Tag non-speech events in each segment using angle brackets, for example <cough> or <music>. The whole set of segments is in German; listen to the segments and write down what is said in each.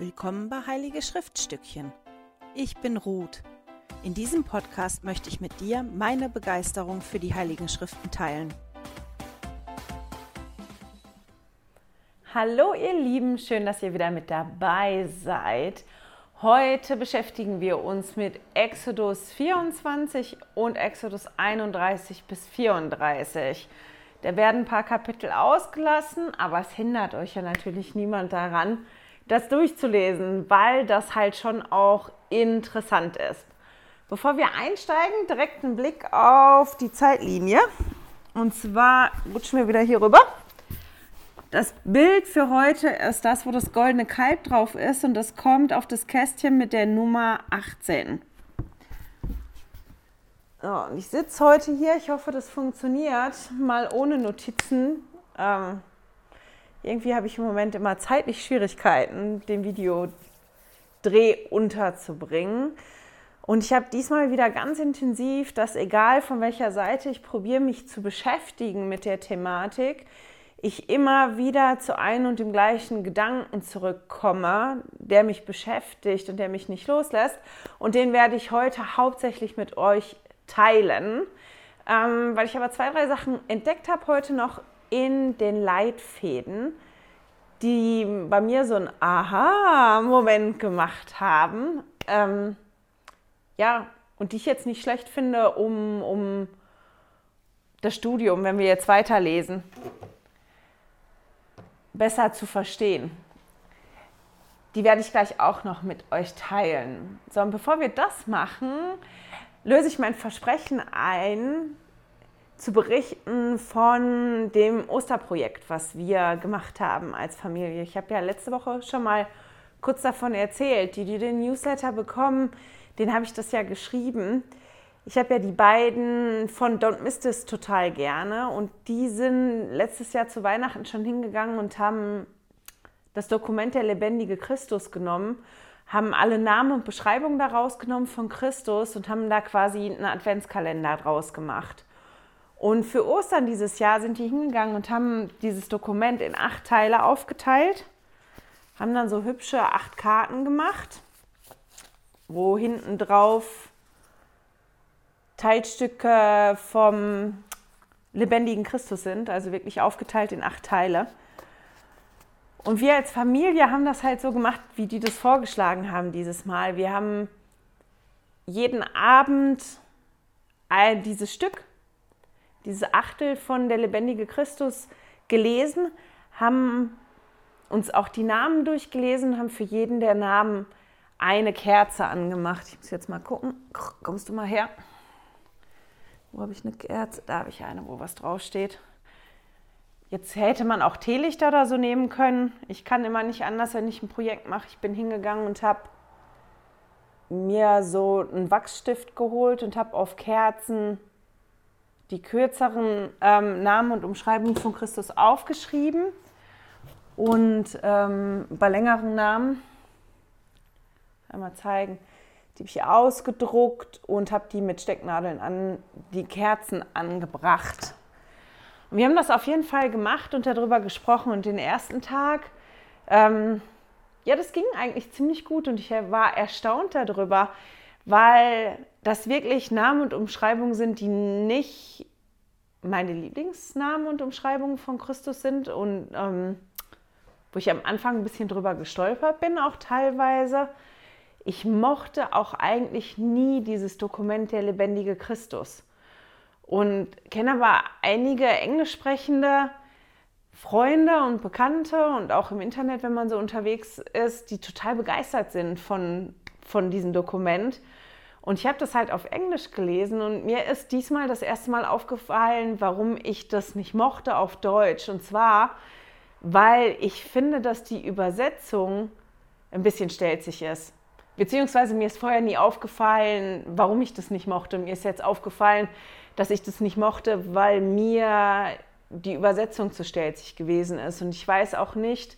Willkommen bei Heilige Schriftstückchen. Ich bin Ruth. In diesem Podcast möchte ich mit dir meine Begeisterung für die Heiligen Schriften teilen. Hallo ihr Lieben, schön, dass ihr wieder mit dabei seid. Heute beschäftigen wir uns mit Exodus 24 und Exodus 31 bis 34. Da werden ein paar Kapitel ausgelassen, aber es hindert euch ja natürlich niemand daran, das durchzulesen, weil das halt schon auch interessant ist. Bevor wir einsteigen, direkt einen Blick auf die Zeitlinie. Und zwar rutschen wir wieder hier rüber. Das Bild für heute ist das, wo das goldene Kalb drauf ist und das kommt auf das Kästchen mit der Nummer 18. So, und ich sitze heute hier, ich hoffe, das funktioniert, mal ohne Notizen. Ähm, irgendwie habe ich im Moment immer zeitlich Schwierigkeiten, den Videodreh unterzubringen. Und ich habe diesmal wieder ganz intensiv, dass egal von welcher Seite ich probiere, mich zu beschäftigen mit der Thematik, ich immer wieder zu einem und dem gleichen Gedanken zurückkomme, der mich beschäftigt und der mich nicht loslässt. Und den werde ich heute hauptsächlich mit euch teilen, ähm, weil ich aber zwei, drei Sachen entdeckt habe heute noch in den Leitfäden, die bei mir so einen Aha-Moment gemacht haben. Ähm, ja, und die ich jetzt nicht schlecht finde, um, um das Studium, wenn wir jetzt weiterlesen, besser zu verstehen. Die werde ich gleich auch noch mit euch teilen. So, und bevor wir das machen, löse ich mein Versprechen ein, zu berichten von dem Osterprojekt, was wir gemacht haben als Familie. Ich habe ja letzte Woche schon mal kurz davon erzählt. Die, die den Newsletter bekommen, den habe ich das ja geschrieben. Ich habe ja die beiden von Don't Miss This total gerne und die sind letztes Jahr zu Weihnachten schon hingegangen und haben das Dokument der lebendige Christus genommen, haben alle Namen und Beschreibungen daraus genommen von Christus und haben da quasi einen Adventskalender draus gemacht. Und für Ostern dieses Jahr sind die hingegangen und haben dieses Dokument in acht Teile aufgeteilt, haben dann so hübsche acht Karten gemacht, wo hinten drauf Teilstücke vom lebendigen Christus sind, also wirklich aufgeteilt in acht Teile. Und wir als Familie haben das halt so gemacht, wie die das vorgeschlagen haben dieses Mal. Wir haben jeden Abend dieses Stück dieses Achtel von der lebendige Christus gelesen, haben uns auch die Namen durchgelesen, haben für jeden der Namen eine Kerze angemacht. Ich muss jetzt mal gucken. Kommst du mal her? Wo habe ich eine Kerze? Da habe ich eine, wo was draufsteht. Jetzt hätte man auch Teelichter oder so nehmen können. Ich kann immer nicht anders, wenn ich ein Projekt mache. Ich bin hingegangen und habe mir so einen Wachsstift geholt und habe auf Kerzen die kürzeren ähm, Namen und Umschreibungen von Christus aufgeschrieben und ähm, bei längeren Namen, einmal zeigen, die habe ich ausgedruckt und habe die mit Stecknadeln an die Kerzen angebracht. Und wir haben das auf jeden Fall gemacht und darüber gesprochen und den ersten Tag, ähm, ja, das ging eigentlich ziemlich gut und ich war erstaunt darüber, weil das wirklich Namen und Umschreibungen sind, die nicht meine Lieblingsnamen und Umschreibungen von Christus sind und ähm, wo ich am Anfang ein bisschen drüber gestolpert bin, auch teilweise. Ich mochte auch eigentlich nie dieses Dokument der lebendige Christus und kenne aber einige englisch sprechende Freunde und Bekannte und auch im Internet, wenn man so unterwegs ist, die total begeistert sind von, von diesem Dokument und ich habe das halt auf Englisch gelesen und mir ist diesmal das erste Mal aufgefallen, warum ich das nicht mochte auf Deutsch. Und zwar, weil ich finde, dass die Übersetzung ein bisschen stelzig ist. Beziehungsweise mir ist vorher nie aufgefallen, warum ich das nicht mochte. Mir ist jetzt aufgefallen, dass ich das nicht mochte, weil mir die Übersetzung zu stelzig gewesen ist. Und ich weiß auch nicht,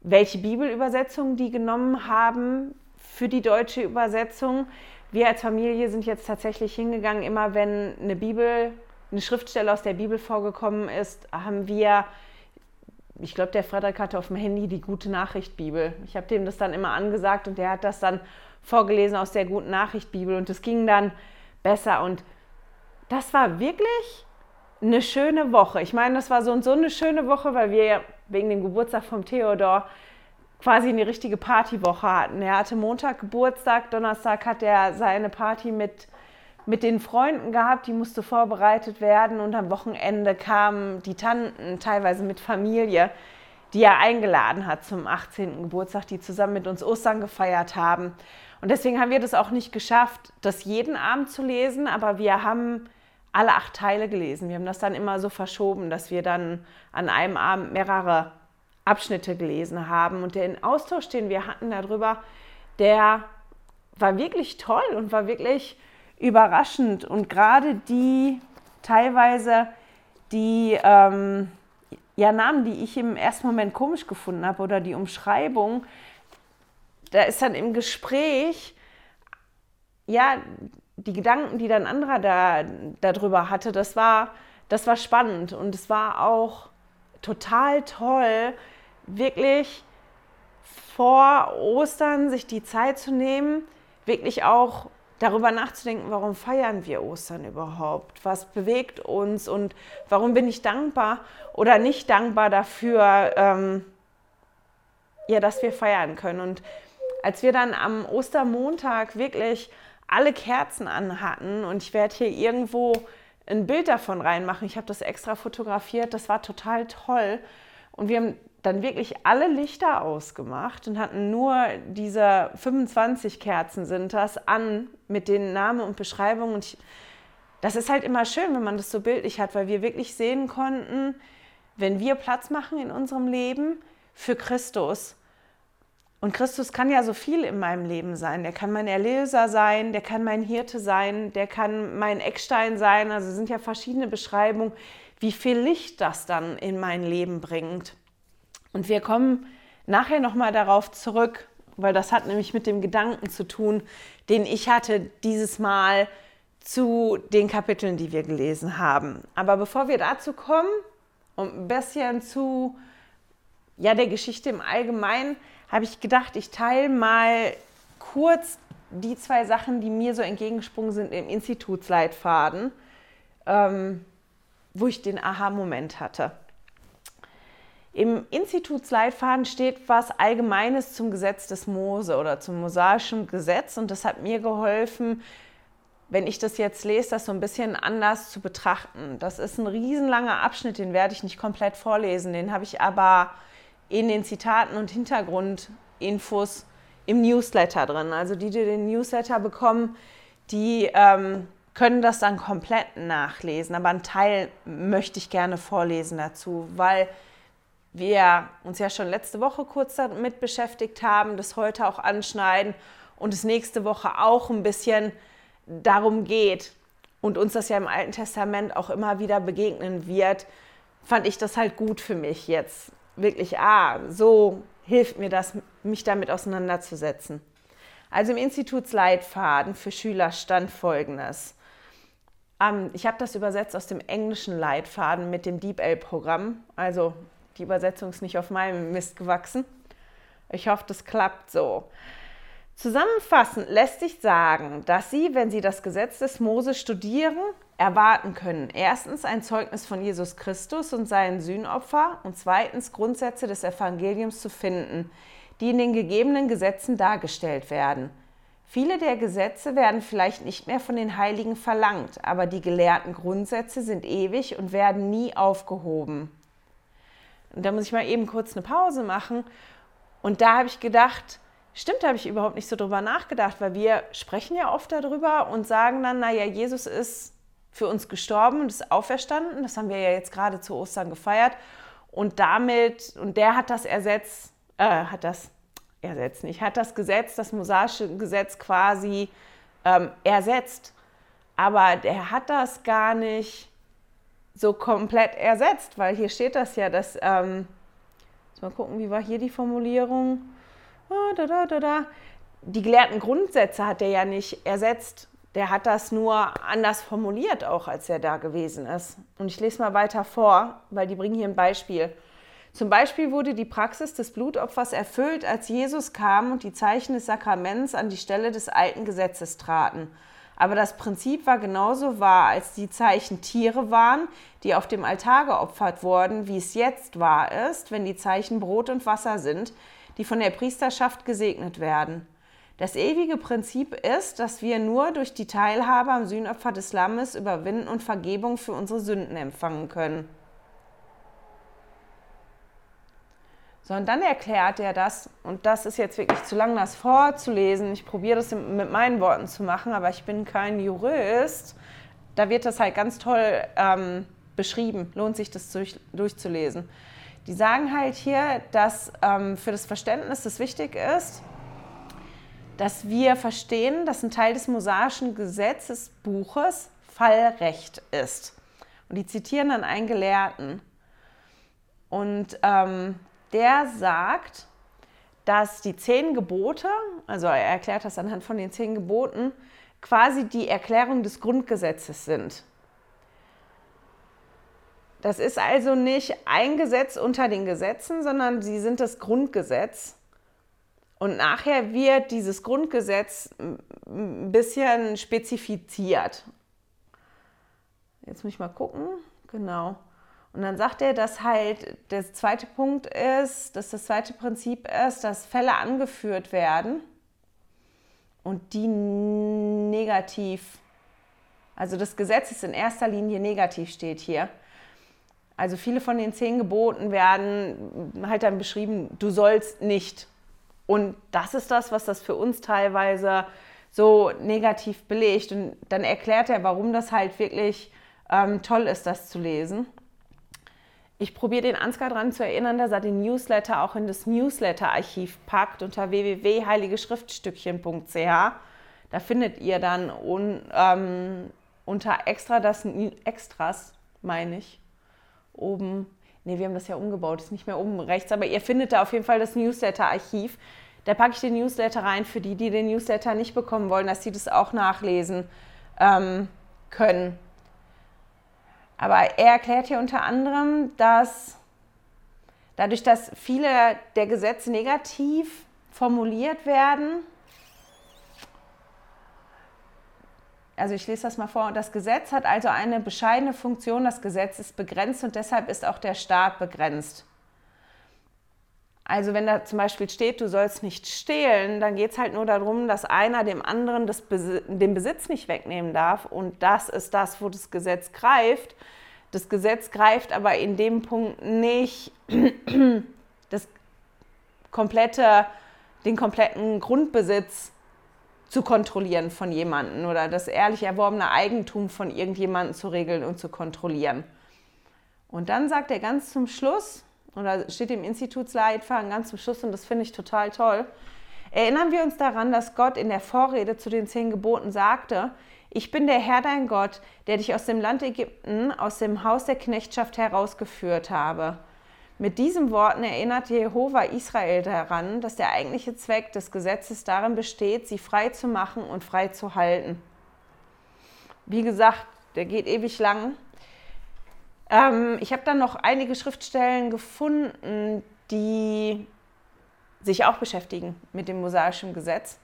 welche Bibelübersetzung die genommen haben für die deutsche Übersetzung wir als Familie sind jetzt tatsächlich hingegangen, immer wenn eine Bibel, eine Schriftstelle aus der Bibel vorgekommen ist, haben wir ich glaube, der Frederik hatte auf dem Handy die Gute Nachricht Bibel. Ich habe dem das dann immer angesagt und der hat das dann vorgelesen aus der Guten Nachricht Bibel und es ging dann besser und das war wirklich eine schöne Woche. Ich meine, das war so und so eine schöne Woche, weil wir wegen dem Geburtstag vom Theodor quasi eine richtige Partywoche hatten. Er hatte Montag Geburtstag, Donnerstag hat er seine Party mit, mit den Freunden gehabt, die musste vorbereitet werden und am Wochenende kamen die Tanten, teilweise mit Familie, die er eingeladen hat zum 18. Geburtstag, die zusammen mit uns Ostern gefeiert haben. Und deswegen haben wir das auch nicht geschafft, das jeden Abend zu lesen, aber wir haben alle acht Teile gelesen. Wir haben das dann immer so verschoben, dass wir dann an einem Abend mehrere Abschnitte gelesen haben. Und den Austausch, den wir hatten darüber, der war wirklich toll und war wirklich überraschend. Und gerade die teilweise die ähm, ja, Namen, die ich im ersten Moment komisch gefunden habe oder die Umschreibung, da ist dann im Gespräch, ja, die Gedanken, die dann anderer da darüber hatte, das war, das war spannend und es war auch total toll, wirklich vor Ostern sich die Zeit zu nehmen, wirklich auch darüber nachzudenken, warum feiern wir Ostern überhaupt? Was bewegt uns und warum bin ich dankbar oder nicht dankbar dafür, ähm, ja, dass wir feiern können. Und als wir dann am Ostermontag wirklich alle Kerzen an hatten und ich werde hier irgendwo ein Bild davon reinmachen. Ich habe das extra fotografiert, das war total toll. Und wir haben dann wirklich alle Lichter ausgemacht und hatten nur diese 25 Kerzen sind das an mit den Namen und Beschreibungen. Und ich, das ist halt immer schön, wenn man das so bildlich hat, weil wir wirklich sehen konnten, wenn wir Platz machen in unserem Leben für Christus. Und Christus kann ja so viel in meinem Leben sein. Der kann mein Erlöser sein, der kann mein Hirte sein, der kann mein Eckstein sein. Also sind ja verschiedene Beschreibungen, wie viel Licht das dann in mein Leben bringt. Und wir kommen nachher nochmal darauf zurück, weil das hat nämlich mit dem Gedanken zu tun, den ich hatte dieses Mal zu den Kapiteln, die wir gelesen haben. Aber bevor wir dazu kommen und ein bisschen zu ja, der Geschichte im Allgemeinen, habe ich gedacht, ich teile mal kurz die zwei Sachen, die mir so entgegengesprungen sind im Institutsleitfaden, ähm, wo ich den Aha-Moment hatte. Im Institutsleitfaden steht was Allgemeines zum Gesetz des Mose oder zum mosaischen Gesetz und das hat mir geholfen, wenn ich das jetzt lese, das so ein bisschen anders zu betrachten. Das ist ein riesenlanger Abschnitt, den werde ich nicht komplett vorlesen, den habe ich aber in den Zitaten und Hintergrundinfos im Newsletter drin. Also die, die den Newsletter bekommen, die ähm, können das dann komplett nachlesen, aber einen Teil möchte ich gerne vorlesen dazu, weil wir uns ja schon letzte Woche kurz damit beschäftigt haben, das heute auch anschneiden und es nächste Woche auch ein bisschen darum geht und uns das ja im Alten Testament auch immer wieder begegnen wird, fand ich das halt gut für mich jetzt. Wirklich, ah, so hilft mir das, mich damit auseinanderzusetzen. Also im Institutsleitfaden für Schüler stand folgendes. Ähm, ich habe das übersetzt aus dem englischen Leitfaden mit dem DeepL-Programm, also die Übersetzung ist nicht auf meinem Mist gewachsen. Ich hoffe, das klappt so. Zusammenfassend lässt sich sagen, dass Sie, wenn Sie das Gesetz des Mose studieren, erwarten können. Erstens ein Zeugnis von Jesus Christus und seinen Sühnopfer und zweitens Grundsätze des Evangeliums zu finden, die in den gegebenen Gesetzen dargestellt werden. Viele der Gesetze werden vielleicht nicht mehr von den Heiligen verlangt, aber die gelehrten Grundsätze sind ewig und werden nie aufgehoben. Und da muss ich mal eben kurz eine Pause machen. Und da habe ich gedacht, stimmt, da habe ich überhaupt nicht so drüber nachgedacht, weil wir sprechen ja oft darüber und sagen dann, naja, Jesus ist für uns gestorben und ist auferstanden. Das haben wir ja jetzt gerade zu Ostern gefeiert. Und damit, und der hat das ersetzt, äh, hat das ersetzt nicht, hat das Gesetz, das mosaische Gesetz quasi ähm, ersetzt. Aber der hat das gar nicht so komplett ersetzt, weil hier steht das ja, dass, ähm, mal gucken, wie war hier die Formulierung? Ah, da, da, da, da. Die gelehrten Grundsätze hat er ja nicht ersetzt. Der hat das nur anders formuliert, auch als er da gewesen ist. Und ich lese mal weiter vor, weil die bringen hier ein Beispiel. Zum Beispiel wurde die Praxis des Blutopfers erfüllt, als Jesus kam und die Zeichen des Sakraments an die Stelle des alten Gesetzes traten. Aber das Prinzip war genauso wahr, als die Zeichen Tiere waren, die auf dem Altar geopfert wurden, wie es jetzt wahr ist, wenn die Zeichen Brot und Wasser sind, die von der Priesterschaft gesegnet werden. Das ewige Prinzip ist, dass wir nur durch die Teilhabe am Sühnopfer des Lammes überwinden und Vergebung für unsere Sünden empfangen können. So, und dann erklärt er das, und das ist jetzt wirklich zu lang, das vorzulesen. Ich probiere das mit meinen Worten zu machen, aber ich bin kein Jurist. Da wird das halt ganz toll ähm, beschrieben. Lohnt sich das durch, durchzulesen. Die sagen halt hier, dass ähm, für das Verständnis das wichtig ist, dass wir verstehen, dass ein Teil des mosaischen Gesetzesbuches Fallrecht ist. Und die zitieren dann einen Gelehrten. Und ähm, der sagt, dass die zehn Gebote, also er erklärt das anhand von den zehn Geboten, quasi die Erklärung des Grundgesetzes sind. Das ist also nicht ein Gesetz unter den Gesetzen, sondern sie sind das Grundgesetz. Und nachher wird dieses Grundgesetz ein bisschen spezifiziert. Jetzt muss ich mal gucken. Genau. Und dann sagt er, dass halt der zweite Punkt ist, dass das zweite Prinzip ist, dass Fälle angeführt werden und die negativ, also das Gesetz ist in erster Linie negativ steht hier. Also viele von den zehn Geboten werden halt dann beschrieben, du sollst nicht. Und das ist das, was das für uns teilweise so negativ belegt. Und dann erklärt er, warum das halt wirklich ähm, toll ist, das zu lesen. Ich probiere den Ansgar daran zu erinnern, dass er den Newsletter auch in das Newsletter-Archiv packt unter www.heiligeschriftstückchen.ch. Da findet ihr dann un, ähm, unter extra das Extras, meine ich, oben. Ne, wir haben das ja umgebaut, ist nicht mehr oben rechts, aber ihr findet da auf jeden Fall das Newsletter-Archiv. Da packe ich den Newsletter rein für die, die den Newsletter nicht bekommen wollen, dass sie das auch nachlesen ähm, können. Aber er erklärt hier unter anderem, dass dadurch, dass viele der Gesetze negativ formuliert werden, also ich lese das mal vor, das Gesetz hat also eine bescheidene Funktion, das Gesetz ist begrenzt und deshalb ist auch der Staat begrenzt. Also wenn da zum Beispiel steht, du sollst nicht stehlen, dann geht es halt nur darum, dass einer dem anderen das den Besitz nicht wegnehmen darf. Und das ist das, wo das Gesetz greift. Das Gesetz greift aber in dem Punkt nicht <clears throat> das komplette, den kompletten Grundbesitz zu kontrollieren von jemandem oder das ehrlich erworbene Eigentum von irgendjemandem zu regeln und zu kontrollieren. Und dann sagt er ganz zum Schluss, oder steht im Institutsleitfaden ganz zum Schluss, und das finde ich total toll. Erinnern wir uns daran, dass Gott in der Vorrede zu den zehn Geboten sagte, ich bin der Herr dein Gott, der dich aus dem Land Ägypten, aus dem Haus der Knechtschaft herausgeführt habe. Mit diesen Worten erinnert Jehova Israel daran, dass der eigentliche Zweck des Gesetzes darin besteht, sie frei zu machen und frei zu halten. Wie gesagt, der geht ewig lang. Ähm, ich habe dann noch einige Schriftstellen gefunden, die sich auch beschäftigen mit dem mosaischen Gesetz.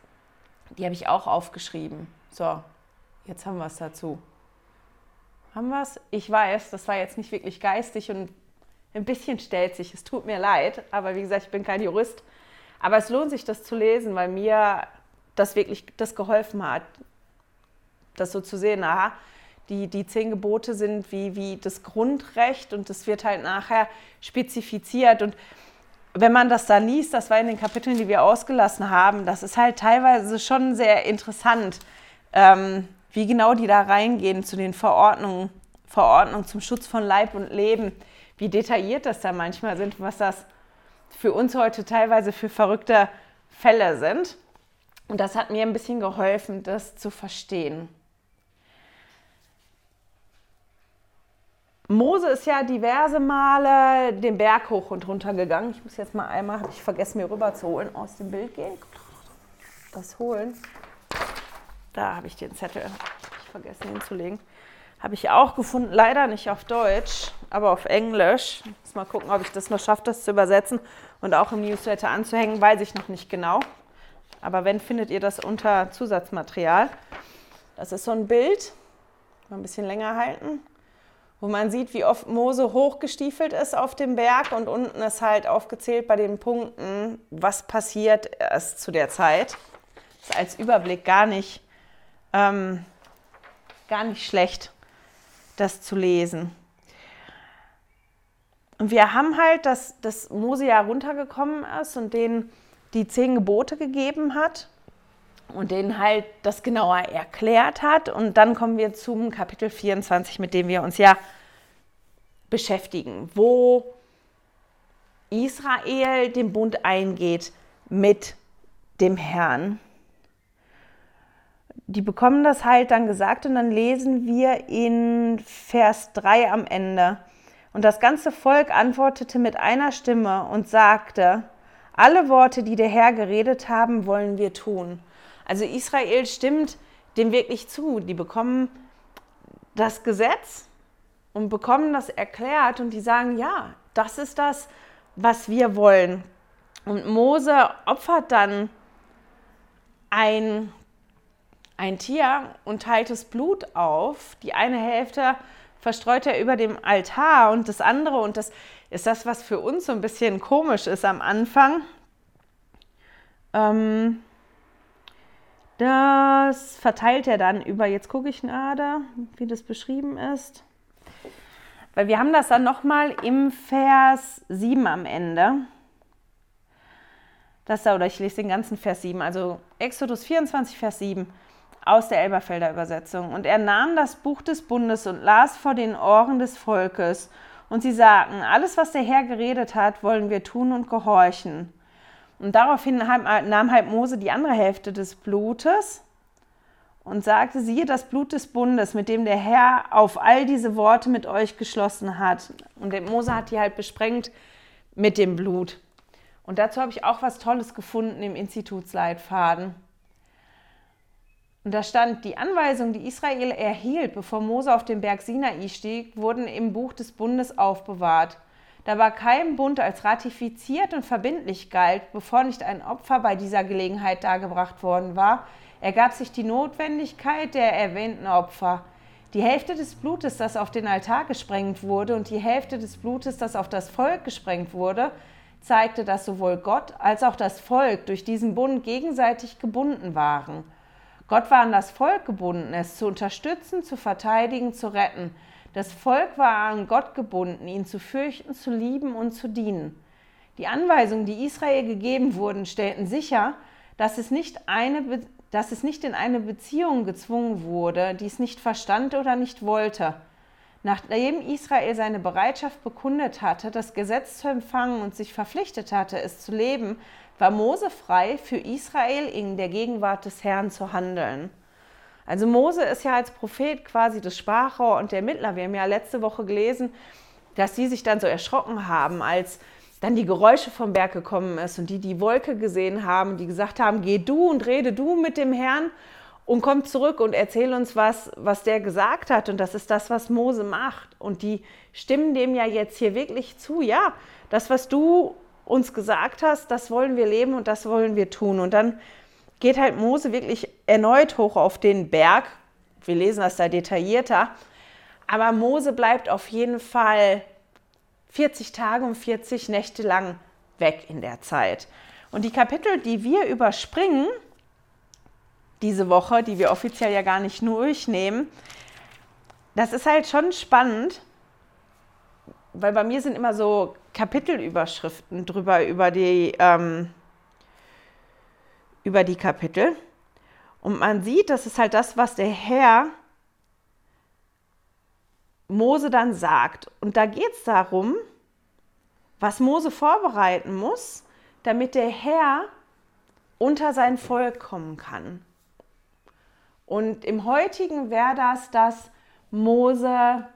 Die habe ich auch aufgeschrieben. So, jetzt haben wir es dazu. Haben wir es? Ich weiß, das war jetzt nicht wirklich geistig und ein bisschen stellt sich. Es tut mir leid, aber wie gesagt, ich bin kein Jurist. Aber es lohnt sich, das zu lesen, weil mir das wirklich das geholfen hat, das so zu sehen. Aha, die, die zehn Gebote sind wie, wie das Grundrecht und das wird halt nachher spezifiziert. Und wenn man das da liest, das war in den Kapiteln, die wir ausgelassen haben, das ist halt teilweise schon sehr interessant, ähm, wie genau die da reingehen zu den Verordnungen, Verordnungen zum Schutz von Leib und Leben, wie detailliert das da manchmal sind, was das für uns heute teilweise für verrückte Fälle sind. Und das hat mir ein bisschen geholfen, das zu verstehen. Mose ist ja diverse Male den Berg hoch und runter gegangen. Ich muss jetzt mal einmal, habe ich vergessen, mir rüber zu holen, aus dem Bild gehen. Das holen. Da habe ich den Zettel. Ich vergessen hinzulegen. Habe ich auch gefunden, leider nicht auf Deutsch, aber auf Englisch. Muss mal gucken, ob ich das noch schaffe, das zu übersetzen und auch im Newsletter anzuhängen, weiß ich noch nicht genau. Aber wenn, findet ihr das unter Zusatzmaterial. Das ist so ein Bild, mal ein bisschen länger halten, wo man sieht, wie oft Mose hochgestiefelt ist auf dem Berg und unten ist halt aufgezählt bei den Punkten, was passiert erst zu der Zeit. Das ist als Überblick gar nicht, ähm, gar nicht schlecht, das zu lesen. Und wir haben halt, dass, dass Mose ja runtergekommen ist und denen die zehn Gebote gegeben hat und denen halt das genauer erklärt hat. Und dann kommen wir zum Kapitel 24, mit dem wir uns ja beschäftigen, wo Israel den Bund eingeht mit dem Herrn. Die bekommen das halt dann gesagt und dann lesen wir in Vers 3 am Ende. Und das ganze Volk antwortete mit einer Stimme und sagte, alle Worte, die der Herr geredet haben, wollen wir tun. Also Israel stimmt dem wirklich zu. Die bekommen das Gesetz und bekommen das erklärt und die sagen, ja, das ist das, was wir wollen. Und Mose opfert dann ein, ein Tier und teilt das Blut auf. Die eine Hälfte verstreut er über dem Altar und das andere, und das ist das, was für uns so ein bisschen komisch ist am Anfang, ähm, das verteilt er dann über, jetzt gucke ich gerade, wie das beschrieben ist. Weil wir haben das dann nochmal im Vers 7 am Ende. Das da, oder ich lese den ganzen Vers 7, also Exodus 24, Vers 7 aus der Elberfelder Übersetzung. Und er nahm das Buch des Bundes und las vor den Ohren des Volkes. Und sie sagten, alles, was der Herr geredet hat, wollen wir tun und gehorchen. Und daraufhin nahm halt Mose die andere Hälfte des Blutes und sagte, siehe das Blut des Bundes, mit dem der Herr auf all diese Worte mit euch geschlossen hat. Und Mose hat die halt besprengt mit dem Blut. Und dazu habe ich auch was Tolles gefunden im Institutsleitfaden. Und da stand, die Anweisungen, die Israel erhielt, bevor Mose auf den Berg Sinai stieg, wurden im Buch des Bundes aufbewahrt. Da war kein Bund als ratifiziert und verbindlich galt, bevor nicht ein Opfer bei dieser Gelegenheit dargebracht worden war, ergab sich die Notwendigkeit der erwähnten Opfer. Die Hälfte des Blutes, das auf den Altar gesprengt wurde, und die Hälfte des Blutes, das auf das Volk gesprengt wurde, zeigte, dass sowohl Gott als auch das Volk durch diesen Bund gegenseitig gebunden waren. Gott war an das Volk gebunden, es zu unterstützen, zu verteidigen, zu retten. Das Volk war an Gott gebunden, ihn zu fürchten, zu lieben und zu dienen. Die Anweisungen, die Israel gegeben wurden, stellten sicher, dass es nicht, eine, dass es nicht in eine Beziehung gezwungen wurde, die es nicht verstand oder nicht wollte. Nachdem Israel seine Bereitschaft bekundet hatte, das Gesetz zu empfangen und sich verpflichtet hatte, es zu leben, war Mose frei, für Israel in der Gegenwart des Herrn zu handeln. Also Mose ist ja als Prophet quasi das Sprachrohr und der Mittler. Wir haben ja letzte Woche gelesen, dass sie sich dann so erschrocken haben, als dann die Geräusche vom Berg gekommen ist und die die Wolke gesehen haben, die gesagt haben, geh du und rede du mit dem Herrn und komm zurück und erzähl uns was, was der gesagt hat. Und das ist das, was Mose macht. Und die stimmen dem ja jetzt hier wirklich zu. Ja, das, was du uns gesagt hast, das wollen wir leben und das wollen wir tun. Und dann geht halt Mose wirklich erneut hoch auf den Berg. Wir lesen das da detaillierter. Aber Mose bleibt auf jeden Fall 40 Tage und 40 Nächte lang weg in der Zeit. Und die Kapitel, die wir überspringen, diese Woche, die wir offiziell ja gar nicht durchnehmen, das ist halt schon spannend, weil bei mir sind immer so Kapitelüberschriften drüber, über die, ähm, über die Kapitel. Und man sieht, das ist halt das, was der Herr Mose dann sagt. Und da geht es darum, was Mose vorbereiten muss, damit der Herr unter sein Volk kommen kann. Und im heutigen wäre das, dass Mose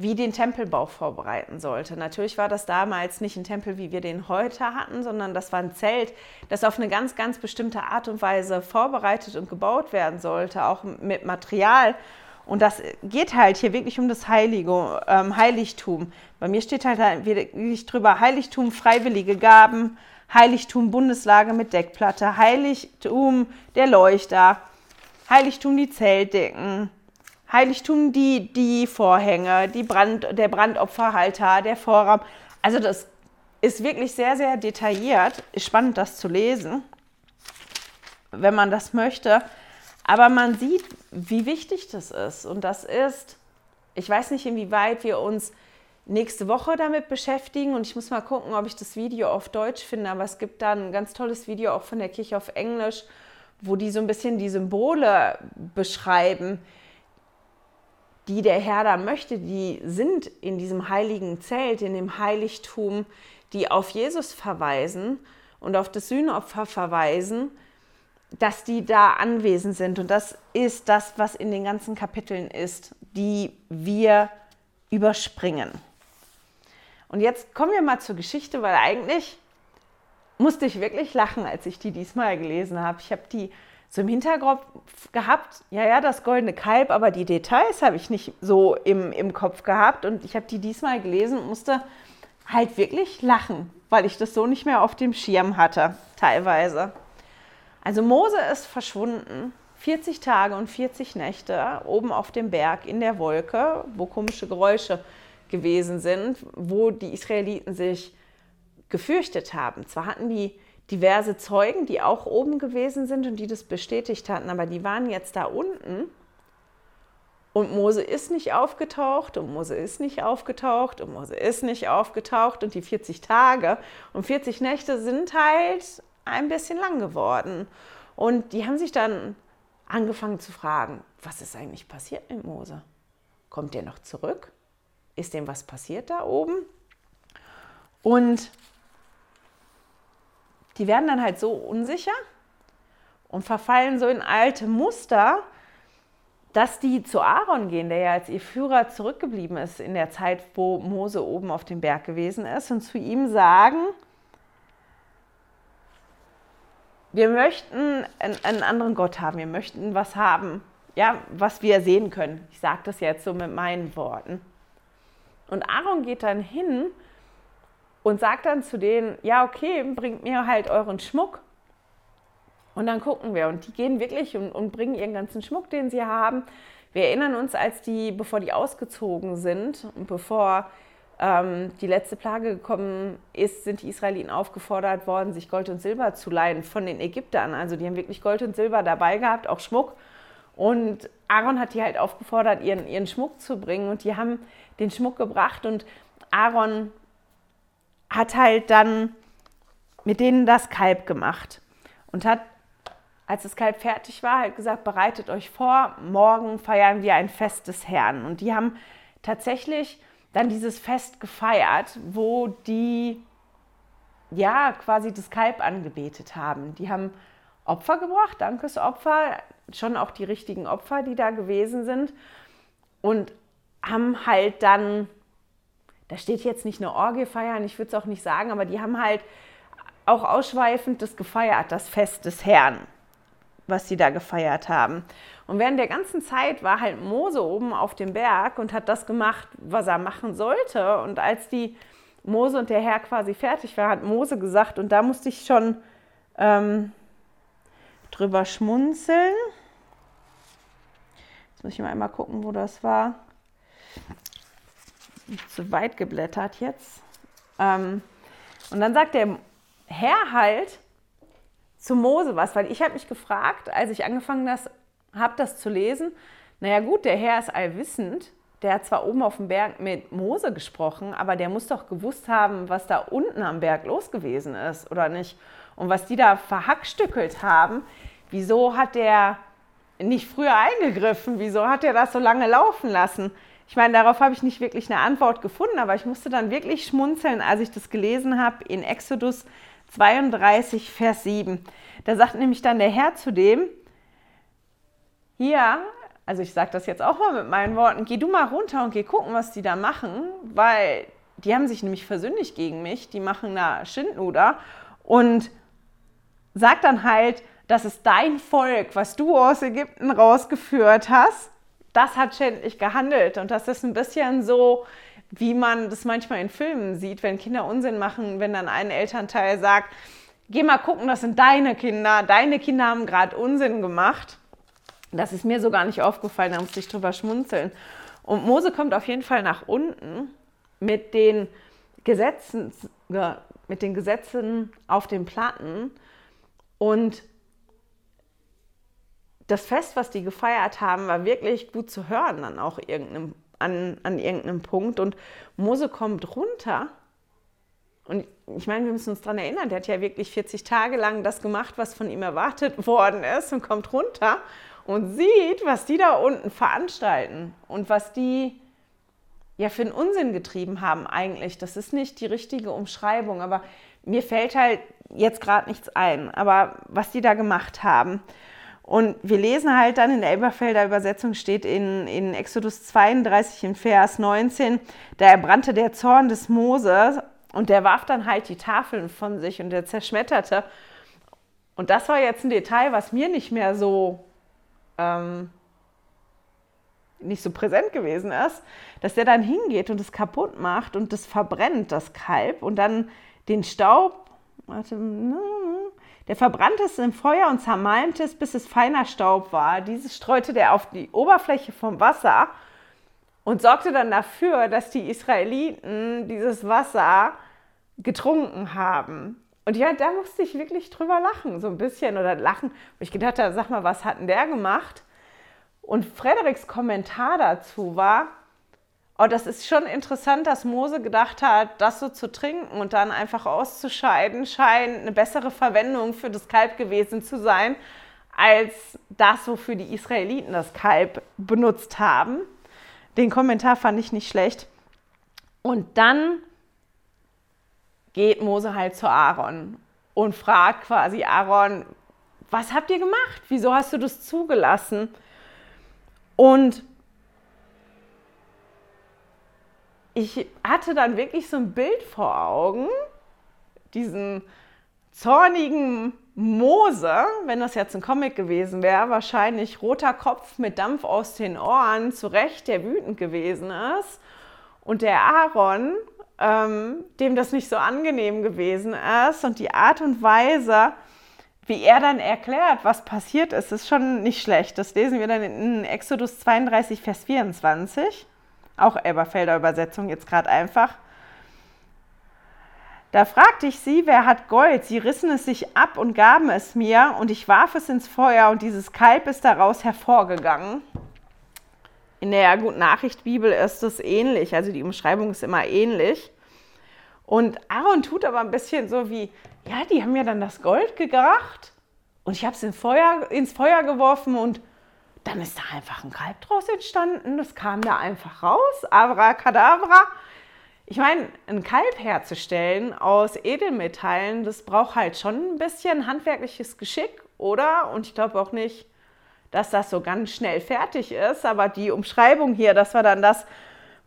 wie den Tempelbau vorbereiten sollte. Natürlich war das damals nicht ein Tempel, wie wir den heute hatten, sondern das war ein Zelt, das auf eine ganz, ganz bestimmte Art und Weise vorbereitet und gebaut werden sollte, auch mit Material. Und das geht halt hier wirklich um das Heilige, ähm, Heiligtum. Bei mir steht halt, halt wirklich drüber Heiligtum, freiwillige Gaben, Heiligtum, Bundeslage mit Deckplatte, Heiligtum, der Leuchter, Heiligtum, die Zeltdecken, Heiligtum, die, die Vorhänge, die Brand, der Brandopferhalter, der Vorraum. Also das ist wirklich sehr, sehr detailliert. Ist spannend, das zu lesen, wenn man das möchte. Aber man sieht, wie wichtig das ist. Und das ist, ich weiß nicht, inwieweit wir uns nächste Woche damit beschäftigen. Und ich muss mal gucken, ob ich das Video auf Deutsch finde. Aber es gibt da ein ganz tolles Video auch von der Kirche auf Englisch, wo die so ein bisschen die Symbole beschreiben, die der Herr da möchte, die sind in diesem heiligen Zelt, in dem Heiligtum, die auf Jesus verweisen und auf das Sühnopfer verweisen, dass die da anwesend sind. Und das ist das, was in den ganzen Kapiteln ist, die wir überspringen. Und jetzt kommen wir mal zur Geschichte, weil eigentlich musste ich wirklich lachen, als ich die diesmal gelesen habe. Ich habe die so im Hinterkopf gehabt, ja, ja, das goldene Kalb, aber die Details habe ich nicht so im, im Kopf gehabt. Und ich habe die diesmal gelesen und musste halt wirklich lachen, weil ich das so nicht mehr auf dem Schirm hatte, teilweise. Also Mose ist verschwunden, 40 Tage und 40 Nächte oben auf dem Berg in der Wolke, wo komische Geräusche gewesen sind, wo die Israeliten sich gefürchtet haben. Zwar hatten die diverse Zeugen, die auch oben gewesen sind und die das bestätigt hatten, aber die waren jetzt da unten und Mose ist nicht aufgetaucht und Mose ist nicht aufgetaucht und Mose ist nicht aufgetaucht und die 40 Tage und 40 Nächte sind halt ein bisschen lang geworden. Und die haben sich dann angefangen zu fragen, was ist eigentlich passiert mit Mose? Kommt der noch zurück? Ist dem was passiert da oben? Und die werden dann halt so unsicher und verfallen so in alte Muster, dass die zu Aaron gehen, der ja als ihr Führer zurückgeblieben ist in der Zeit, wo Mose oben auf dem Berg gewesen ist, und zu ihm sagen, wir möchten einen, anderen Gott haben, wir möchten was haben, ja, was wir sehen können. Ich sage das jetzt so mit meinen Worten. Und Aaron geht dann hin und sagt dann zu denen, ja, okay, bringt mir halt euren Schmuck. Und dann gucken wir. Und die gehen wirklich und, und bringen ihren ganzen Schmuck, den sie haben. Wir erinnern uns, als die, bevor die ausgezogen sind und bevor ähm, die letzte Plage gekommen ist, sind die Israeliten aufgefordert worden, sich Gold und Silber zu leihen von den Ägyptern. Also die haben wirklich Gold und Silber dabei gehabt, auch Schmuck. Und Aaron hat die halt aufgefordert, ihren, ihren Schmuck zu bringen. Und die haben den Schmuck gebracht. Und Aaron hat halt dann mit denen das Kalb gemacht und hat, als das Kalb fertig war, halt gesagt, bereitet euch vor, morgen feiern wir ein Fest des Herrn. Und die haben tatsächlich dann dieses Fest gefeiert, wo die ja quasi das Kalb angebetet haben. Die haben Opfer gebracht, Dankesopfer, schon auch die richtigen Opfer, die da gewesen sind und haben halt dann da steht jetzt nicht eine Orgie feiern, ich würde es auch nicht sagen, aber die haben halt auch ausschweifend das gefeiert, das Fest des Herrn, was sie da gefeiert haben. Und während der ganzen Zeit war halt Mose oben auf dem Berg und hat das gemacht, was er machen sollte. Und als die Mose und der Herr quasi fertig waren, hat Mose gesagt, und da musste ich schon ähm, drüber schmunzeln. Jetzt muss ich mal einmal gucken, wo das war zu weit geblättert jetzt. Ähm, und dann sagt der Herr halt zu Mose was, weil ich habe mich gefragt, als ich angefangen habe, das zu lesen, naja gut, der Herr ist allwissend, der hat zwar oben auf dem Berg mit Mose gesprochen, aber der muss doch gewusst haben, was da unten am Berg los gewesen ist, oder nicht? Und was die da verhackstückelt haben, wieso hat der nicht früher eingegriffen? Wieso hat er das so lange laufen lassen? Ich meine, darauf habe ich nicht wirklich eine Antwort gefunden, aber ich musste dann wirklich schmunzeln, als ich das gelesen habe in Exodus 32, Vers 7. Da sagt nämlich dann der Herr zu dem, hier, also ich sage das jetzt auch mal mit meinen Worten, geh du mal runter und geh gucken, was die da machen, weil die haben sich nämlich versündigt gegen mich, die machen da Schindluder und sagt dann halt, das ist dein Volk, was du aus Ägypten rausgeführt hast das hat schändlich gehandelt. Und das ist ein bisschen so, wie man das manchmal in Filmen sieht, wenn Kinder Unsinn machen, wenn dann ein Elternteil sagt, geh mal gucken, das sind deine Kinder, deine Kinder haben gerade Unsinn gemacht. Das ist mir so gar nicht aufgefallen, da musste ich drüber schmunzeln. Und Mose kommt auf jeden Fall nach unten mit den Gesetzen, mit den Gesetzen auf den Platten und das Fest, was die gefeiert haben, war wirklich gut zu hören dann auch irgendeinem, an, an irgendeinem Punkt. Und Mose kommt runter. Und ich meine, wir müssen uns daran erinnern, der hat ja wirklich 40 Tage lang das gemacht, was von ihm erwartet worden ist und kommt runter und sieht, was die da unten veranstalten und was die ja für einen Unsinn getrieben haben eigentlich. Das ist nicht die richtige Umschreibung, aber mir fällt halt jetzt gerade nichts ein. Aber was die da gemacht haben. Und wir lesen halt dann in der Elberfelder Übersetzung steht in, in Exodus 32 in Vers 19, da erbrannte der Zorn des Moses und der warf dann halt die Tafeln von sich und der zerschmetterte. Und das war jetzt ein Detail, was mir nicht mehr so ähm, nicht so präsent gewesen ist, dass der dann hingeht und es kaputt macht und das verbrennt, das Kalb, und dann den Staub, warte, ne, der verbrannte es im Feuer und zermalmte es, bis es feiner Staub war. Dieses streute der auf die Oberfläche vom Wasser und sorgte dann dafür, dass die Israeliten dieses Wasser getrunken haben. Und ja, da musste ich wirklich drüber lachen, so ein bisschen oder lachen, wo ich gedacht sag mal, was hat denn der gemacht? Und Frederiks Kommentar dazu war, Oh, das ist schon interessant, dass Mose gedacht hat, das so zu trinken und dann einfach auszuscheiden, scheint eine bessere Verwendung für das Kalb gewesen zu sein, als das, wofür die Israeliten das Kalb benutzt haben. Den Kommentar fand ich nicht schlecht. Und dann geht Mose halt zu Aaron und fragt quasi Aaron, was habt ihr gemacht? Wieso hast du das zugelassen? Und ich hatte dann wirklich so ein Bild vor Augen, diesen zornigen Mose, wenn das jetzt ein Comic gewesen wäre, wahrscheinlich roter Kopf mit Dampf aus den Ohren, zu Recht, der wütend gewesen ist. Und der Aaron, ähm, dem das nicht so angenehm gewesen ist. Und die Art und Weise, wie er dann erklärt, was passiert ist, ist schon nicht schlecht. Das lesen wir dann in Exodus 32, Vers 24 auch Elberfelder Übersetzung jetzt gerade einfach. Da fragte ich sie, wer hat Gold? Sie rissen es sich ab und gaben es mir, und ich warf es ins Feuer, und dieses Kalb ist daraus hervorgegangen. In der Gute Nachricht Bibel ist es ähnlich, also die Umschreibung ist immer ähnlich. Und Aaron tut aber ein bisschen so wie, ja, die haben ja dann das Gold gebracht und ich habe es Feuer, ins Feuer geworfen und dann ist da einfach ein Kalb draus entstanden. Das kam da einfach raus. Abracadabra. Ich meine, ein Kalb herzustellen aus Edelmetallen, das braucht halt schon ein bisschen handwerkliches Geschick, oder? Und ich glaube auch nicht, dass das so ganz schnell fertig ist. Aber die Umschreibung hier, das war dann das,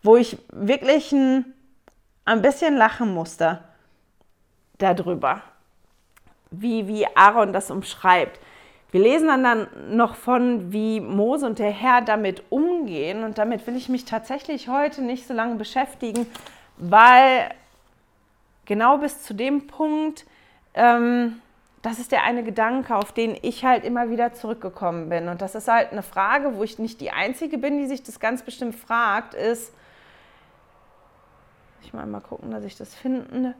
wo ich wirklich ein, ein bisschen lachen musste darüber, wie, wie Aaron das umschreibt. Wir lesen dann, noch von, wie Mose und der Herr damit umgehen. Und damit will ich mich tatsächlich heute nicht so lange beschäftigen, weil genau bis zu dem Punkt, ähm, das ist der eine Gedanke, auf den ich halt immer wieder zurückgekommen bin. Und das ist halt eine Frage, wo ich nicht die Einzige bin, die sich das ganz bestimmt fragt, ist, ich mal mal gucken, dass ich das finde.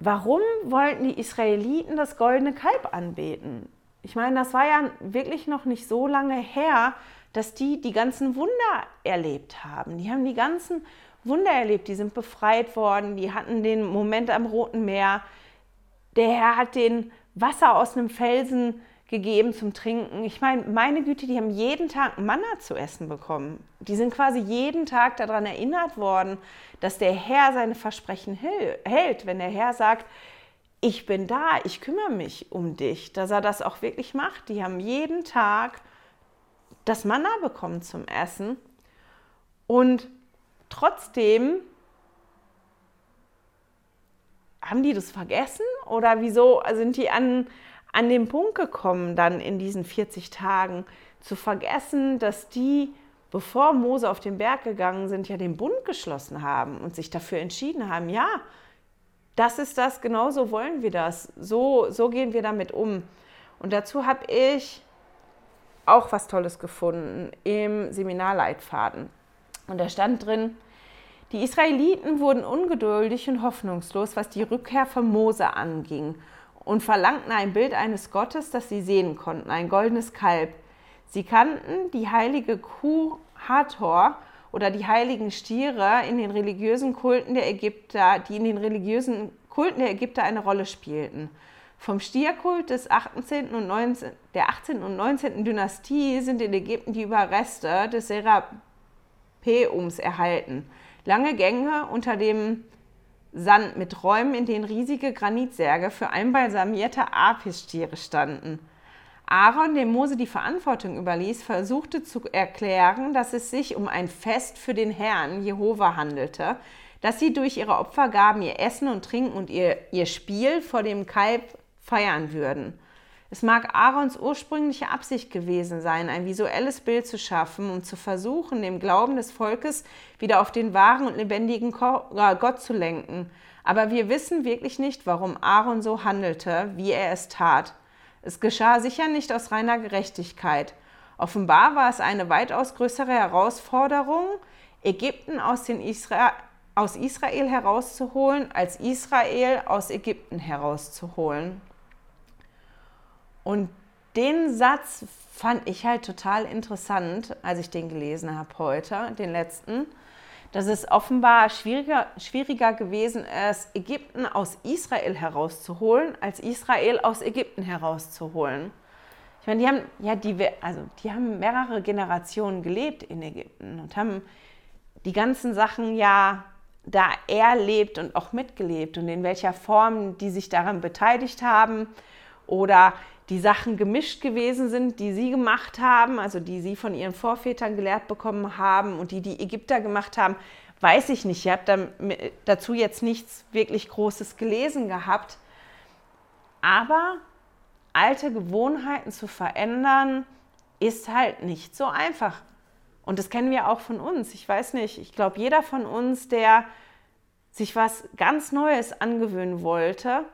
Warum wollten die Israeliten das goldene Kalb anbeten? Ich meine, das war ja wirklich noch nicht so lange her, dass die die ganzen Wunder erlebt haben. Die haben die ganzen Wunder erlebt, die sind befreit worden, die hatten den Moment am Roten Meer. Der Herr hat den Wasser aus einem Felsen gegeben zum Trinken. Ich meine, meine Güte, die haben jeden Tag Manna zu essen bekommen. Die sind quasi jeden Tag daran erinnert worden, dass der Herr seine Versprechen hält. Wenn der Herr sagt, ich bin da, ich kümmere mich um dich, dass er das auch wirklich macht. Die haben jeden Tag das Manna bekommen zum Essen und trotzdem haben die das vergessen oder wieso sind die an, an den Punkt gekommen, dann in diesen 40 Tagen zu vergessen, dass die, bevor Mose auf den Berg gegangen sind, ja den Bund geschlossen haben und sich dafür entschieden haben, ja, das ist das, genau so wollen wir das, so, so gehen wir damit um. Und dazu habe ich auch was Tolles gefunden im Seminarleitfaden. Und da stand drin, die Israeliten wurden ungeduldig und hoffnungslos, was die Rückkehr von Mose anging und verlangten ein Bild eines Gottes, das sie sehen konnten, ein goldenes Kalb. Sie kannten die heilige Kuh Hathor oder die heiligen Stiere in den religiösen Kulten der Ägypter, die in den religiösen Kulten der Ägypter eine Rolle spielten. Vom Stierkult des 18. und 19, der 18. und 19. Dynastie sind in Ägypten die Überreste des Serapeums erhalten. Lange Gänge unter dem Sand mit Räumen, in denen riesige Granitsärge für einbalsamierte Apisstiere standen. Aaron, dem Mose die Verantwortung überließ, versuchte zu erklären, dass es sich um ein Fest für den Herrn Jehova handelte, dass sie durch ihre Opfergaben ihr Essen und Trinken und ihr, ihr Spiel vor dem Kalb feiern würden. Es mag Aarons ursprüngliche Absicht gewesen sein, ein visuelles Bild zu schaffen, um zu versuchen, den Glauben des Volkes wieder auf den wahren und lebendigen äh, Gott zu lenken. Aber wir wissen wirklich nicht, warum Aaron so handelte, wie er es tat. Es geschah sicher nicht aus reiner Gerechtigkeit. Offenbar war es eine weitaus größere Herausforderung, Ägypten aus, Isra aus Israel herauszuholen, als Israel aus Ägypten herauszuholen. Und den Satz fand ich halt total interessant, als ich den gelesen habe heute, den letzten, dass es offenbar schwieriger, schwieriger gewesen ist, Ägypten aus Israel herauszuholen, als Israel aus Ägypten herauszuholen. Ich meine, die haben, ja, die, also die haben mehrere Generationen gelebt in Ägypten und haben die ganzen Sachen ja da erlebt und auch mitgelebt und in welcher Form die sich daran beteiligt haben oder die Sachen gemischt gewesen sind, die sie gemacht haben, also die sie von ihren Vorvätern gelehrt bekommen haben und die die Ägypter gemacht haben, weiß ich nicht. Ich habe dazu jetzt nichts wirklich Großes gelesen gehabt. Aber alte Gewohnheiten zu verändern, ist halt nicht so einfach. Und das kennen wir auch von uns. Ich weiß nicht, ich glaube, jeder von uns, der sich was ganz Neues angewöhnen wollte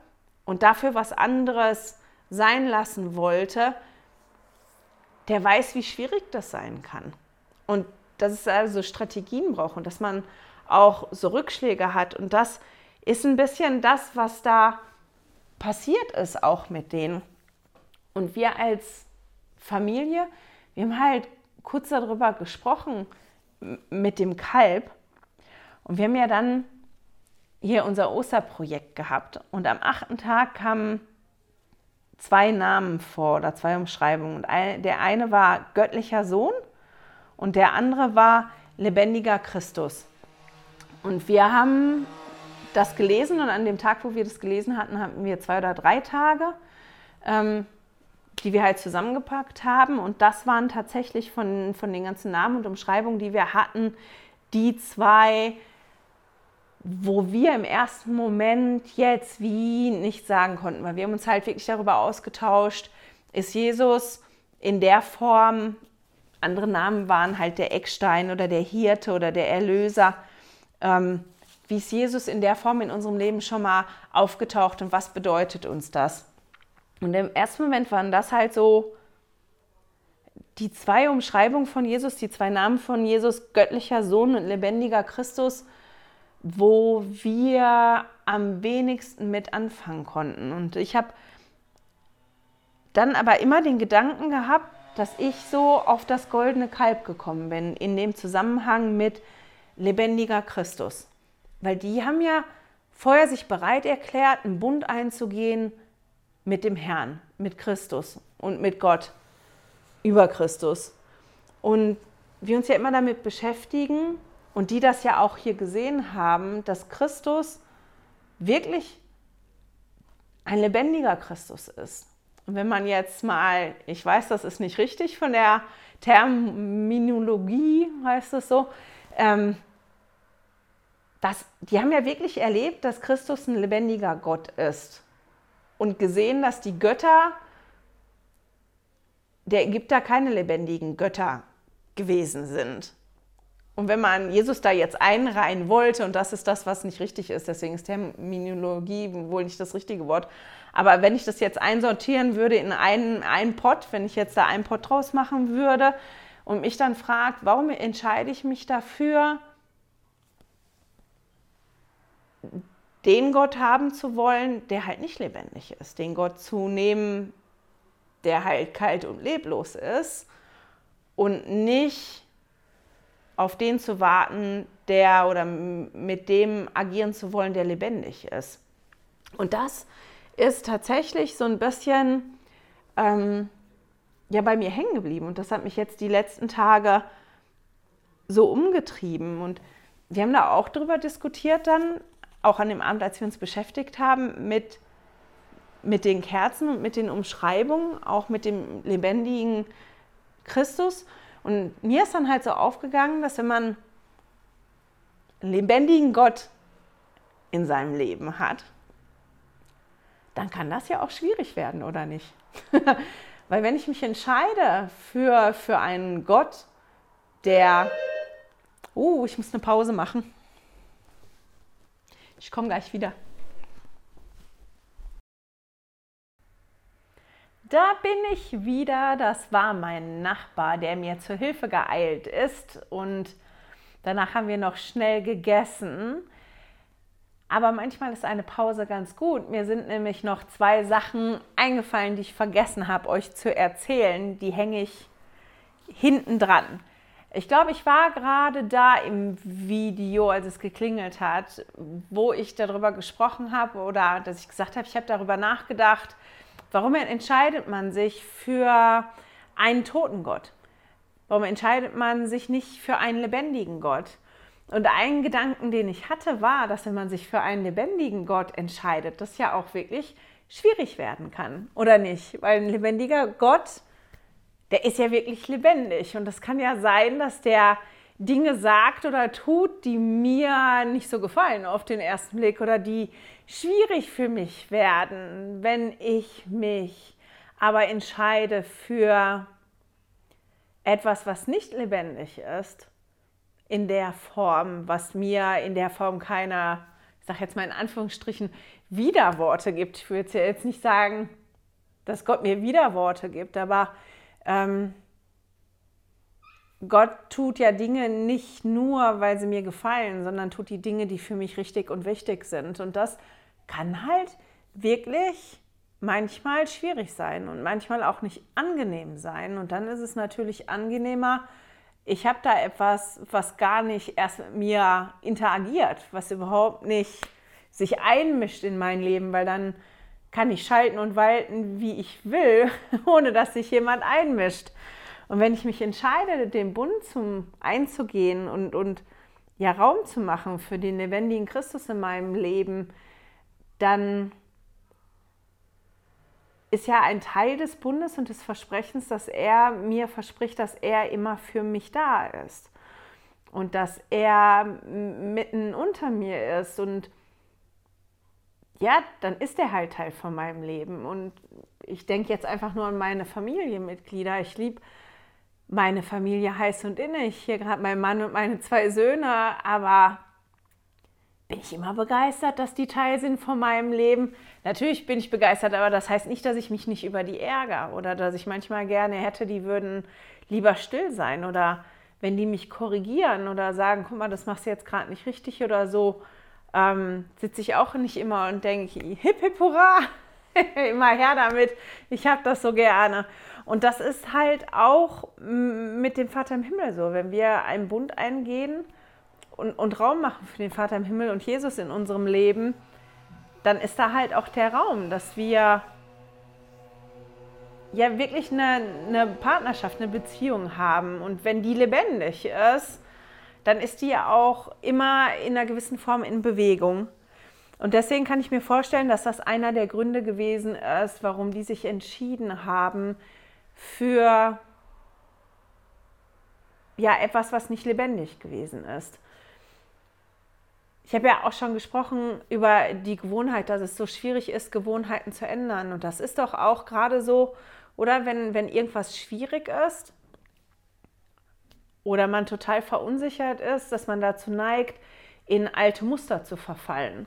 und dafür was anderes sein lassen wollte, der weiß, wie schwierig das sein kann. Und dass es also Strategien braucht und dass man auch so Rückschläge hat. Und das ist ein bisschen das, was da passiert ist, auch mit denen. Und wir als Familie, wir haben halt kurz darüber gesprochen mit dem Kalb. Und wir haben ja dann hier unser Osterprojekt gehabt. Und am achten Tag kam zwei Namen vor oder zwei Umschreibungen. Und der eine war göttlicher Sohn und der andere war lebendiger Christus. Und wir haben das gelesen und an dem Tag, wo wir das gelesen hatten, hatten wir zwei oder drei Tage, ähm, die wir halt zusammengepackt haben. Und das waren tatsächlich von, von den ganzen Namen und Umschreibungen, die wir hatten, die zwei wo wir im ersten Moment jetzt wie nicht sagen konnten, weil wir haben uns halt wirklich darüber ausgetauscht, ist Jesus in der Form, andere Namen waren halt der Eckstein oder der Hirte oder der Erlöser, ähm, wie ist Jesus in der Form in unserem Leben schon mal aufgetaucht und was bedeutet uns das? Und im ersten Moment waren das halt so die zwei Umschreibungen von Jesus, die zwei Namen von Jesus, göttlicher Sohn und lebendiger Christus, wo wir am wenigsten mit anfangen konnten. Und ich habe dann aber immer den Gedanken gehabt, dass ich so auf das goldene Kalb gekommen bin, in dem Zusammenhang mit lebendiger Christus. Weil die haben ja vorher sich bereit erklärt, einen Bund einzugehen mit dem Herrn, mit Christus und mit Gott über Christus. Und wir uns ja immer damit beschäftigen, und die das ja auch hier gesehen haben, dass Christus wirklich ein lebendiger Christus ist. Und wenn man jetzt mal, ich weiß, das ist nicht richtig von der Terminologie, heißt es so, ähm, das, die haben ja wirklich erlebt, dass Christus ein lebendiger Gott ist und gesehen, dass die Götter der Ägypter keine lebendigen Götter gewesen sind. Und wenn man Jesus da jetzt einreihen wollte, und das ist das, was nicht richtig ist, deswegen ist Terminologie wohl nicht das richtige Wort, aber wenn ich das jetzt einsortieren würde in einen, einen Pott, wenn ich jetzt da einen Pott draus machen würde und mich dann fragt, warum entscheide ich mich dafür, den Gott haben zu wollen, der halt nicht lebendig ist, den Gott zu nehmen, der halt kalt und leblos ist und nicht auf den zu warten, der oder mit dem agieren zu wollen, der lebendig ist. Und das ist tatsächlich so ein bisschen ähm, ja bei mir hängen geblieben und das hat mich jetzt die letzten Tage so umgetrieben und wir haben da auch drüber diskutiert dann, auch an dem Abend, als wir uns beschäftigt haben, mit, mit den Kerzen und mit den Umschreibungen, auch mit dem lebendigen Christus. Und mir ist dann halt so aufgegangen, dass wenn man einen lebendigen Gott in seinem Leben hat, dann kann das ja auch schwierig werden, oder nicht? <laughs> Weil wenn ich mich entscheide für, für einen Gott, der... Uh, ich muss eine Pause machen. Ich komme gleich wieder. Da bin ich wieder. Das war mein Nachbar, der mir zur Hilfe geeilt ist. Und danach haben wir noch schnell gegessen. Aber manchmal ist eine Pause ganz gut. Mir sind nämlich noch zwei Sachen eingefallen, die ich vergessen habe, euch zu erzählen. Die hänge ich hinten dran. Ich glaube, ich war gerade da im Video, als es geklingelt hat, wo ich darüber gesprochen habe oder dass ich gesagt habe, ich habe darüber nachgedacht, warum entscheidet man sich für einen toten Gott? Warum entscheidet man sich nicht für einen lebendigen Gott? Und ein Gedanken, den ich hatte, war, dass wenn man sich für einen lebendigen Gott entscheidet, das ja auch wirklich schwierig werden kann, oder nicht? Weil ein lebendiger Gott der ist ja wirklich lebendig. Und es kann ja sein, dass der Dinge sagt oder tut, die mir nicht so gefallen auf den ersten Blick oder die schwierig für mich werden, wenn ich mich aber entscheide für etwas, was nicht lebendig ist, in der Form, was mir in der Form keiner, ich sage jetzt mal in Anführungsstrichen, Widerworte gibt. Ich würde jetzt nicht sagen, dass Gott mir Widerworte gibt, aber ähm, Gott tut ja Dinge nicht nur, weil sie mir gefallen, sondern tut die Dinge, die für mich richtig und wichtig sind. Und das kann halt wirklich manchmal schwierig sein und manchmal auch nicht angenehm sein. Und dann ist es natürlich angenehmer, ich habe da etwas, was gar nicht erst mit mir interagiert, was überhaupt nicht sich einmischt in mein Leben, weil dann kann ich schalten und walten, wie ich will, <laughs> ohne dass sich jemand einmischt. Und wenn ich mich entscheide, den Bund zum einzugehen und, und ja Raum zu machen für den lebendigen Christus in meinem Leben, dann ist ja ein Teil des Bundes und des Versprechens, dass er mir verspricht, dass er immer für mich da ist und dass er mitten unter mir ist und ja, dann ist er halt Teil von meinem Leben. Und ich denke jetzt einfach nur an meine Familienmitglieder. Ich liebe meine Familie heiß und innig. Hier gerade mein Mann und meine zwei Söhne. Aber bin ich immer begeistert, dass die Teil sind von meinem Leben? Natürlich bin ich begeistert, aber das heißt nicht, dass ich mich nicht über die ärgere oder dass ich manchmal gerne hätte, die würden lieber still sein oder wenn die mich korrigieren oder sagen, guck mal, das machst du jetzt gerade nicht richtig oder so ähm, sitze ich auch nicht immer und denke, hip hip hurra, <laughs> immer her damit, ich habe das so gerne. Und das ist halt auch mit dem Vater im Himmel so, wenn wir einen Bund eingehen und, und Raum machen für den Vater im Himmel und Jesus in unserem Leben, dann ist da halt auch der Raum, dass wir ja wirklich eine, eine Partnerschaft, eine Beziehung haben. Und wenn die lebendig ist, dann ist die ja auch immer in einer gewissen Form in Bewegung. Und deswegen kann ich mir vorstellen, dass das einer der Gründe gewesen ist, warum die sich entschieden haben für ja, etwas, was nicht lebendig gewesen ist. Ich habe ja auch schon gesprochen über die Gewohnheit, dass es so schwierig ist, Gewohnheiten zu ändern. Und das ist doch auch gerade so oder wenn, wenn irgendwas schwierig ist oder man total verunsichert ist, dass man dazu neigt, in alte Muster zu verfallen.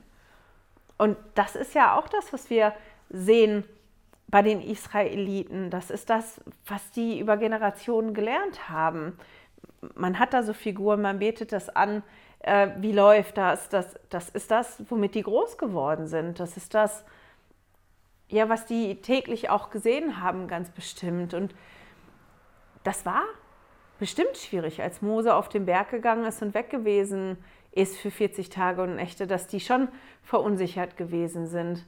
Und das ist ja auch das, was wir sehen bei den Israeliten. Das ist das, was die über Generationen gelernt haben. Man hat da so Figuren, man betet das an. Äh, wie läuft das? das? Das ist das, womit die groß geworden sind. Das ist das, ja, was die täglich auch gesehen haben, ganz bestimmt. Und das war bestimmt schwierig, als Mose auf den Berg gegangen ist und weg gewesen ist für 40 Tage und Nächte, dass die schon verunsichert gewesen sind.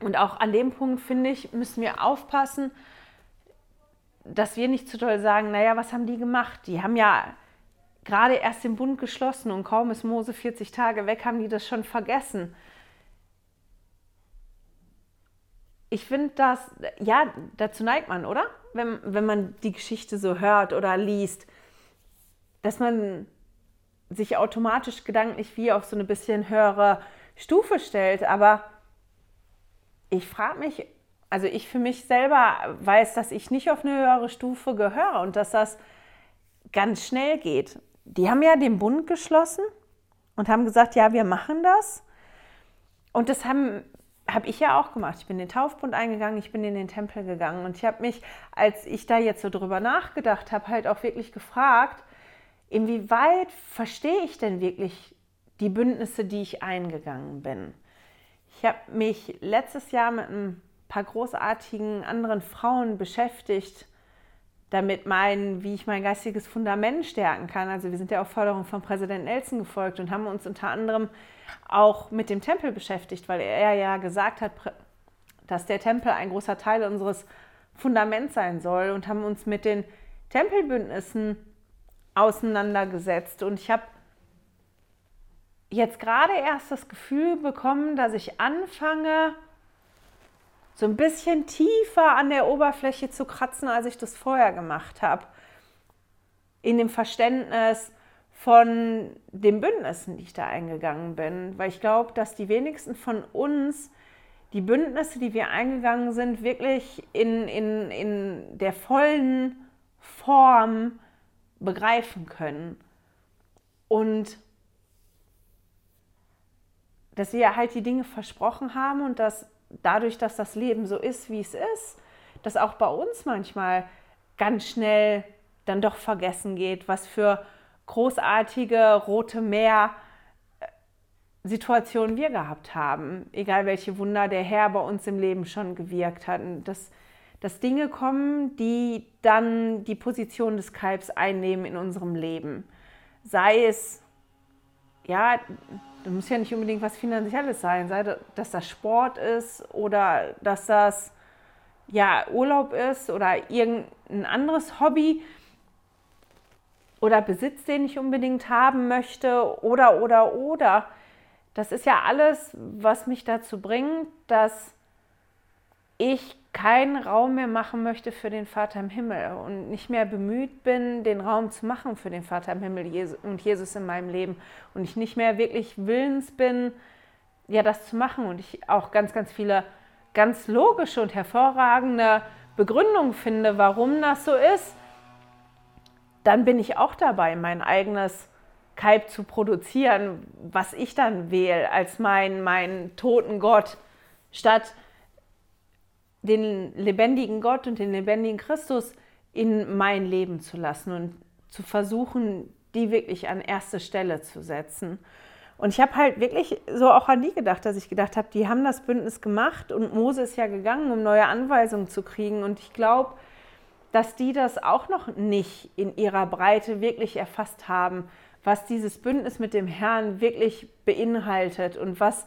Und auch an dem Punkt, finde ich, müssen wir aufpassen, dass wir nicht zu doll sagen, naja, was haben die gemacht? Die haben ja gerade erst den Bund geschlossen und kaum ist Mose 40 Tage weg, haben die das schon vergessen. Ich finde das, ja, dazu neigt man, oder? Wenn, wenn man die Geschichte so hört oder liest, dass man sich automatisch gedanklich wie auf so eine bisschen höhere Stufe stellt. Aber ich frage mich, also ich für mich selber weiß, dass ich nicht auf eine höhere Stufe gehöre und dass das ganz schnell geht. Die haben ja den Bund geschlossen und haben gesagt, ja, wir machen das. Und das haben habe ich ja auch gemacht. Ich bin in den Taufbund eingegangen, ich bin in den Tempel gegangen und ich habe mich, als ich da jetzt so drüber nachgedacht habe, halt auch wirklich gefragt, inwieweit verstehe ich denn wirklich die Bündnisse, die ich eingegangen bin? Ich habe mich letztes Jahr mit ein paar großartigen anderen Frauen beschäftigt, damit mein, wie ich mein geistiges Fundament stärken kann. Also wir sind der Aufforderung von Präsident Nelson gefolgt und haben uns unter anderem auch mit dem Tempel beschäftigt, weil er ja gesagt hat, dass der Tempel ein großer Teil unseres Fundaments sein soll und haben uns mit den Tempelbündnissen auseinandergesetzt. Und ich habe jetzt gerade erst das Gefühl bekommen, dass ich anfange, so ein bisschen tiefer an der Oberfläche zu kratzen, als ich das vorher gemacht habe. In dem Verständnis von den Bündnissen, die ich da eingegangen bin. Weil ich glaube, dass die wenigsten von uns die Bündnisse, die wir eingegangen sind, wirklich in, in, in der vollen Form begreifen können. Und dass wir halt die Dinge versprochen haben und dass dadurch, dass das Leben so ist, wie es ist, dass auch bei uns manchmal ganz schnell dann doch vergessen geht, was für großartige rote Meer Situationen wir gehabt haben, egal welche Wunder der Herr bei uns im Leben schon gewirkt hat. Und dass, dass Dinge kommen, die dann die Position des Kalbs einnehmen in unserem Leben. Sei es ja, das muss ja nicht unbedingt was Finanzielles sein, sei das, dass das Sport ist oder dass das ja Urlaub ist oder irgendein anderes Hobby oder Besitz, den ich unbedingt haben möchte oder oder oder. Das ist ja alles, was mich dazu bringt, dass ich keinen Raum mehr machen möchte für den Vater im Himmel und nicht mehr bemüht bin, den Raum zu machen für den Vater im Himmel und Jesus in meinem Leben und ich nicht mehr wirklich willens bin, ja, das zu machen und ich auch ganz, ganz viele ganz logische und hervorragende Begründungen finde, warum das so ist, dann bin ich auch dabei, mein eigenes Kalb zu produzieren, was ich dann wähle als mein, mein toten Gott, statt den lebendigen Gott und den lebendigen Christus in mein Leben zu lassen und zu versuchen, die wirklich an erste Stelle zu setzen. Und ich habe halt wirklich so auch an die gedacht, dass ich gedacht habe, die haben das Bündnis gemacht und Mose ist ja gegangen, um neue Anweisungen zu kriegen. Und ich glaube, dass die das auch noch nicht in ihrer Breite wirklich erfasst haben, was dieses Bündnis mit dem Herrn wirklich beinhaltet und was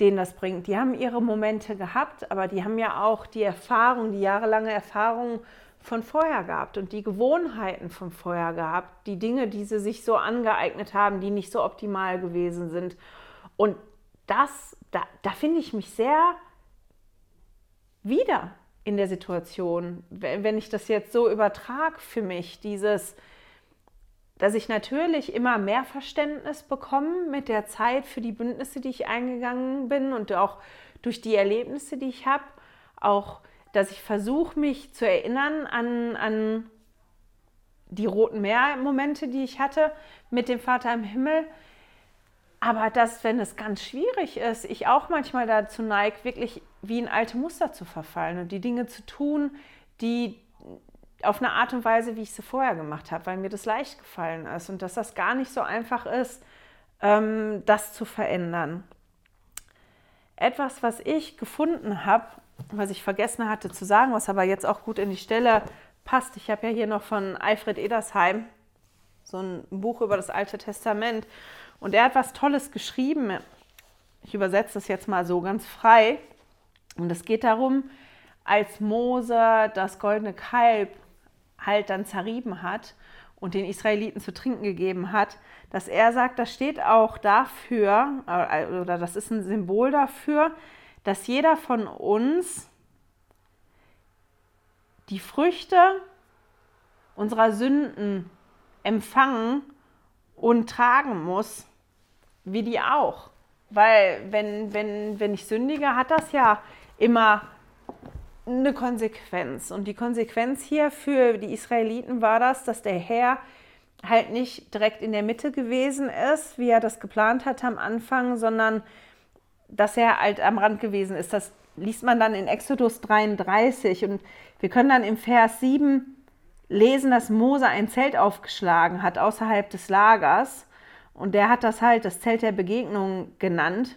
denen das bringt. Die haben ihre Momente gehabt, aber die haben ja auch die Erfahrung, die jahrelange Erfahrung von vorher gehabt und die Gewohnheiten von vorher gehabt, die Dinge, die sie sich so angeeignet haben, die nicht so optimal gewesen sind. Und das, da, da finde ich mich sehr wieder in der Situation, wenn ich das jetzt so übertrage für mich, dieses, dass ich natürlich immer mehr Verständnis bekomme mit der Zeit für die Bündnisse, die ich eingegangen bin und auch durch die Erlebnisse, die ich habe, auch dass ich versuche, mich zu erinnern an, an die Roten Meer-Momente, die ich hatte mit dem Vater im Himmel. Aber dass, wenn es ganz schwierig ist, ich auch manchmal dazu neige, wirklich wie in alte Muster zu verfallen und die Dinge zu tun, die auf eine Art und Weise, wie ich sie vorher gemacht habe, weil mir das leicht gefallen ist und dass das gar nicht so einfach ist, ähm, das zu verändern. Etwas, was ich gefunden habe, was ich vergessen hatte zu sagen, was aber jetzt auch gut in die Stelle passt. Ich habe ja hier noch von Alfred Edersheim so ein Buch über das Alte Testament und er hat was Tolles geschrieben. Ich übersetze das jetzt mal so ganz frei. Und es geht darum, als Mose das goldene Kalb halt dann zerrieben hat und den Israeliten zu trinken gegeben hat, dass er sagt, das steht auch dafür, äh, oder das ist ein Symbol dafür, dass jeder von uns die Früchte unserer Sünden empfangen und tragen muss, wie die auch. Weil wenn, wenn, wenn ich sündige, hat das ja immer eine Konsequenz. Und die Konsequenz hier für die Israeliten war das, dass der Herr halt nicht direkt in der Mitte gewesen ist, wie er das geplant hat am Anfang, sondern dass er halt am Rand gewesen ist. Das liest man dann in Exodus 33 und wir können dann im Vers 7 lesen, dass Mose ein Zelt aufgeschlagen hat außerhalb des Lagers und der hat das halt das Zelt der Begegnung genannt.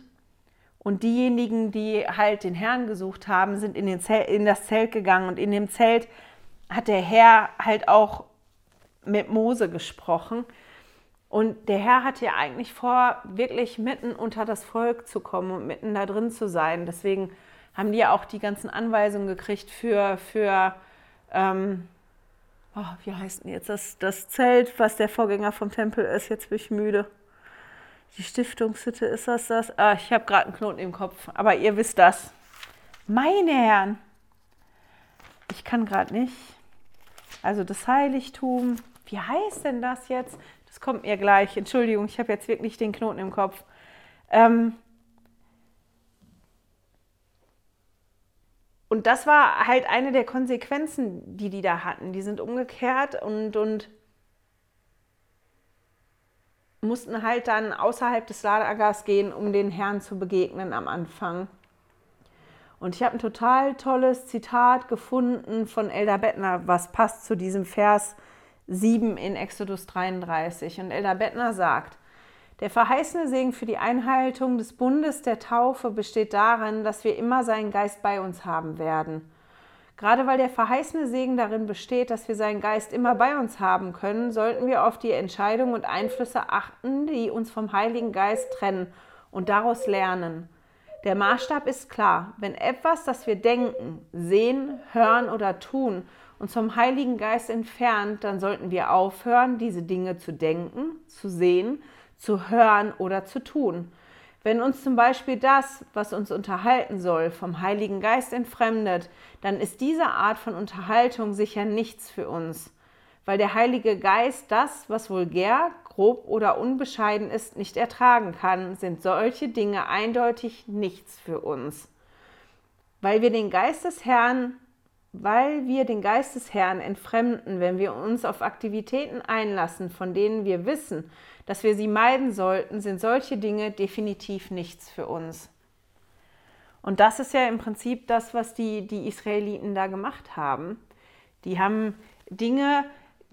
Und diejenigen, die halt den Herrn gesucht haben, sind in, Zelt, in das Zelt gegangen und in dem Zelt hat der Herr halt auch mit Mose gesprochen. Und der Herr hatte ja eigentlich vor, wirklich mitten unter das Volk zu kommen und mitten da drin zu sein. Deswegen haben die ja auch die ganzen Anweisungen gekriegt für, für ähm, oh, wie heißt denn jetzt das, das Zelt, was der Vorgänger vom Tempel ist. Jetzt bin ich müde. Die Stiftungshütte ist das das? Ah, ich habe gerade einen Knoten im Kopf, aber ihr wisst das. Meine Herren, ich kann gerade nicht. Also das Heiligtum, wie heißt denn das jetzt? Das kommt mir gleich. Entschuldigung, ich habe jetzt wirklich den Knoten im Kopf. Ähm, Und das war halt eine der Konsequenzen, die die da hatten. Die sind umgekehrt und, und mussten halt dann außerhalb des Lagers gehen, um den Herrn zu begegnen am Anfang. Und ich habe ein total tolles Zitat gefunden von Elder Bettner, was passt zu diesem Vers 7 in Exodus 33. Und Elder Bettner sagt, der verheißene Segen für die Einhaltung des Bundes der Taufe besteht darin, dass wir immer seinen Geist bei uns haben werden. Gerade weil der verheißene Segen darin besteht, dass wir seinen Geist immer bei uns haben können, sollten wir auf die Entscheidungen und Einflüsse achten, die uns vom Heiligen Geist trennen und daraus lernen. Der Maßstab ist klar. Wenn etwas, das wir denken, sehen, hören oder tun, uns vom Heiligen Geist entfernt, dann sollten wir aufhören, diese Dinge zu denken, zu sehen, zu hören oder zu tun. Wenn uns zum Beispiel das, was uns unterhalten soll, vom Heiligen Geist entfremdet, dann ist diese Art von Unterhaltung sicher nichts für uns, weil der Heilige Geist das, was vulgär, grob oder unbescheiden ist, nicht ertragen kann, sind solche Dinge eindeutig nichts für uns. Weil wir den Geist des Herrn, weil wir den Geist des Herrn entfremden, wenn wir uns auf Aktivitäten einlassen, von denen wir wissen, dass wir sie meiden sollten, sind solche Dinge definitiv nichts für uns. Und das ist ja im Prinzip das, was die, die Israeliten da gemacht haben. Die haben Dinge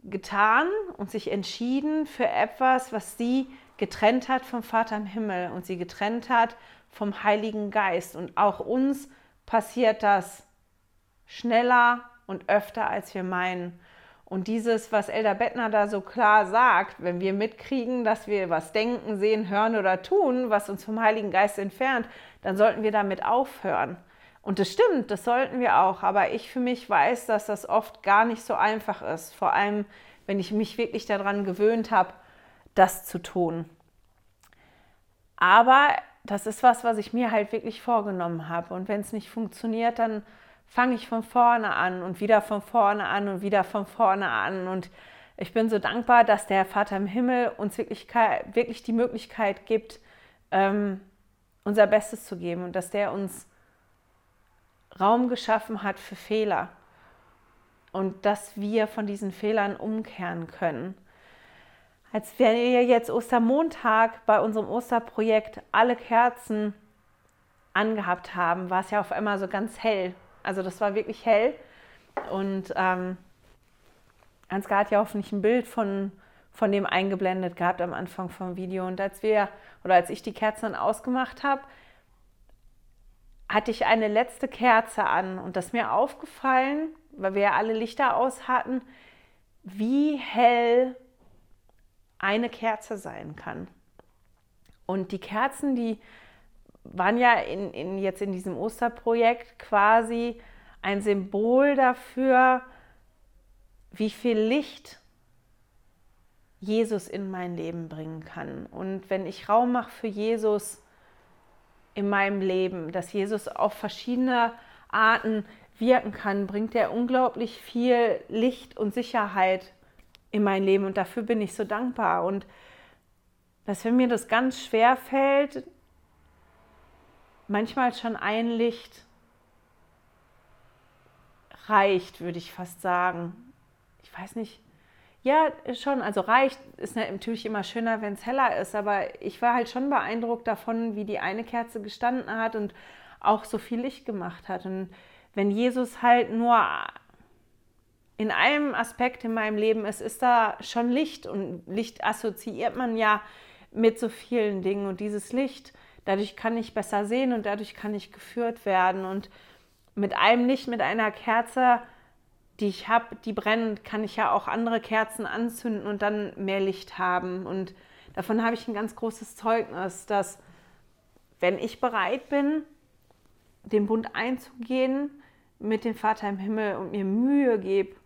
getan und sich entschieden für etwas, was sie getrennt hat vom Vater im Himmel und sie getrennt hat vom Heiligen Geist. Und auch uns passiert das schneller und öfter, als wir meinen. Und dieses, was Elder Bettner da so klar sagt, wenn wir mitkriegen, dass wir was denken, sehen, hören oder tun, was uns vom Heiligen Geist entfernt, dann sollten wir damit aufhören. Und das stimmt, das sollten wir auch. Aber ich für mich weiß, dass das oft gar nicht so einfach ist. Vor allem, wenn ich mich wirklich daran gewöhnt habe, das zu tun. Aber das ist was, was ich mir halt wirklich vorgenommen habe. Und wenn es nicht funktioniert, dann fange ich von vorne an und wieder von vorne an und wieder von vorne an. Und ich bin so dankbar, dass der Vater im Himmel uns wirklich, wirklich die Möglichkeit gibt, ähm, unser Bestes zu geben und dass der uns Raum geschaffen hat für Fehler und dass wir von diesen Fehlern umkehren können. Als wir jetzt Ostermontag bei unserem Osterprojekt alle Kerzen angehabt haben, war es ja auf einmal so ganz hell. Also das war wirklich hell. Und ähm, Ansgar hat ja hoffentlich ein Bild von, von dem eingeblendet gehabt am Anfang vom Video. Und als wir oder als ich die Kerzen dann ausgemacht habe, hatte ich eine letzte Kerze an und das ist mir aufgefallen, weil wir ja alle Lichter aus hatten, wie hell eine Kerze sein kann. Und die Kerzen, die waren ja in, in, jetzt in diesem Osterprojekt quasi ein Symbol dafür, wie viel Licht Jesus in mein Leben bringen kann. Und wenn ich Raum mache für Jesus in meinem Leben, dass Jesus auf verschiedene Arten wirken kann, bringt er unglaublich viel Licht und Sicherheit in mein Leben. Und dafür bin ich so dankbar. Und dass wenn mir das ganz schwer fällt, manchmal schon ein Licht reicht, würde ich fast sagen. Ich weiß nicht. Ja, schon. Also reicht ist natürlich immer schöner, wenn es heller ist. Aber ich war halt schon beeindruckt davon, wie die eine Kerze gestanden hat und auch so viel Licht gemacht hat. Und wenn Jesus halt nur in einem Aspekt in meinem Leben ist, ist da schon Licht. Und Licht assoziiert man ja mit so vielen Dingen. Und dieses Licht, dadurch kann ich besser sehen und dadurch kann ich geführt werden. Und mit einem Licht, mit einer Kerze die ich habe, die brennen, kann ich ja auch andere Kerzen anzünden und dann mehr Licht haben. Und davon habe ich ein ganz großes Zeugnis, dass wenn ich bereit bin, den Bund einzugehen mit dem Vater im Himmel und mir Mühe gebe,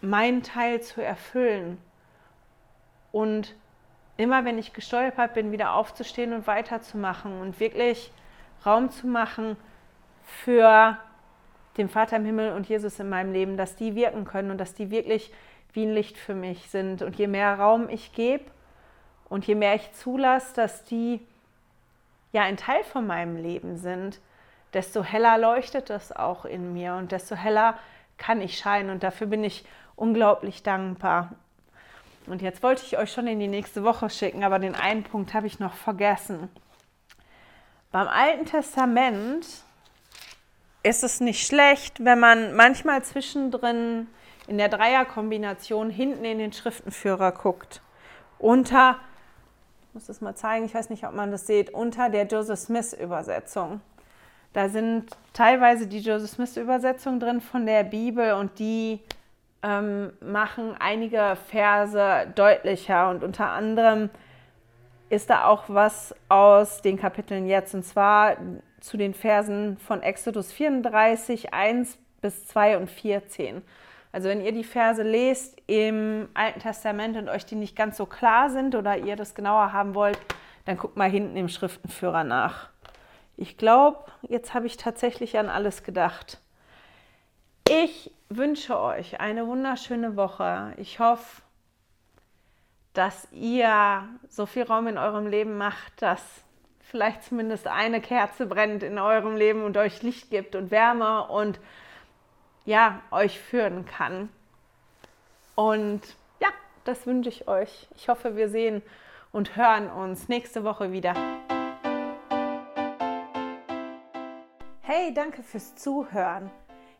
meinen Teil zu erfüllen und immer wenn ich gestolpert bin, wieder aufzustehen und weiterzumachen und wirklich Raum zu machen für dem Vater im Himmel und Jesus in meinem Leben, dass die wirken können und dass die wirklich wie ein Licht für mich sind. Und je mehr Raum ich gebe und je mehr ich zulasse, dass die ja ein Teil von meinem Leben sind, desto heller leuchtet das auch in mir und desto heller kann ich scheinen. Und dafür bin ich unglaublich dankbar. Und jetzt wollte ich euch schon in die nächste Woche schicken, aber den einen Punkt habe ich noch vergessen. Beim Alten Testament ist es nicht schlecht, wenn man manchmal zwischendrin in der Dreierkombination hinten in den Schriftenführer guckt. Unter, ich muss das mal zeigen, ich weiß nicht, ob man das sieht, unter der Joseph Smith Übersetzung. Da sind teilweise die Joseph Smith Übersetzungen drin von der Bibel und die ähm, machen einige Verse deutlicher und unter anderem ist da auch was aus den Kapiteln jetzt und zwar zu den Versen von Exodus 34, 1 bis 2 und 14. Also wenn ihr die Verse lest im Alten Testament und euch die nicht ganz so klar sind oder ihr das genauer haben wollt, dann guckt mal hinten im Schriftenführer nach. Ich glaube, jetzt habe ich tatsächlich an alles gedacht. Ich wünsche euch eine wunderschöne Woche. Ich hoffe, dass ihr so viel Raum in eurem Leben macht, dass vielleicht zumindest eine Kerze brennt in eurem Leben und euch Licht gibt und Wärme und ja, euch führen kann. Und ja, das wünsche ich euch. Ich hoffe, wir sehen und hören uns nächste Woche wieder. Hey, danke fürs Zuhören.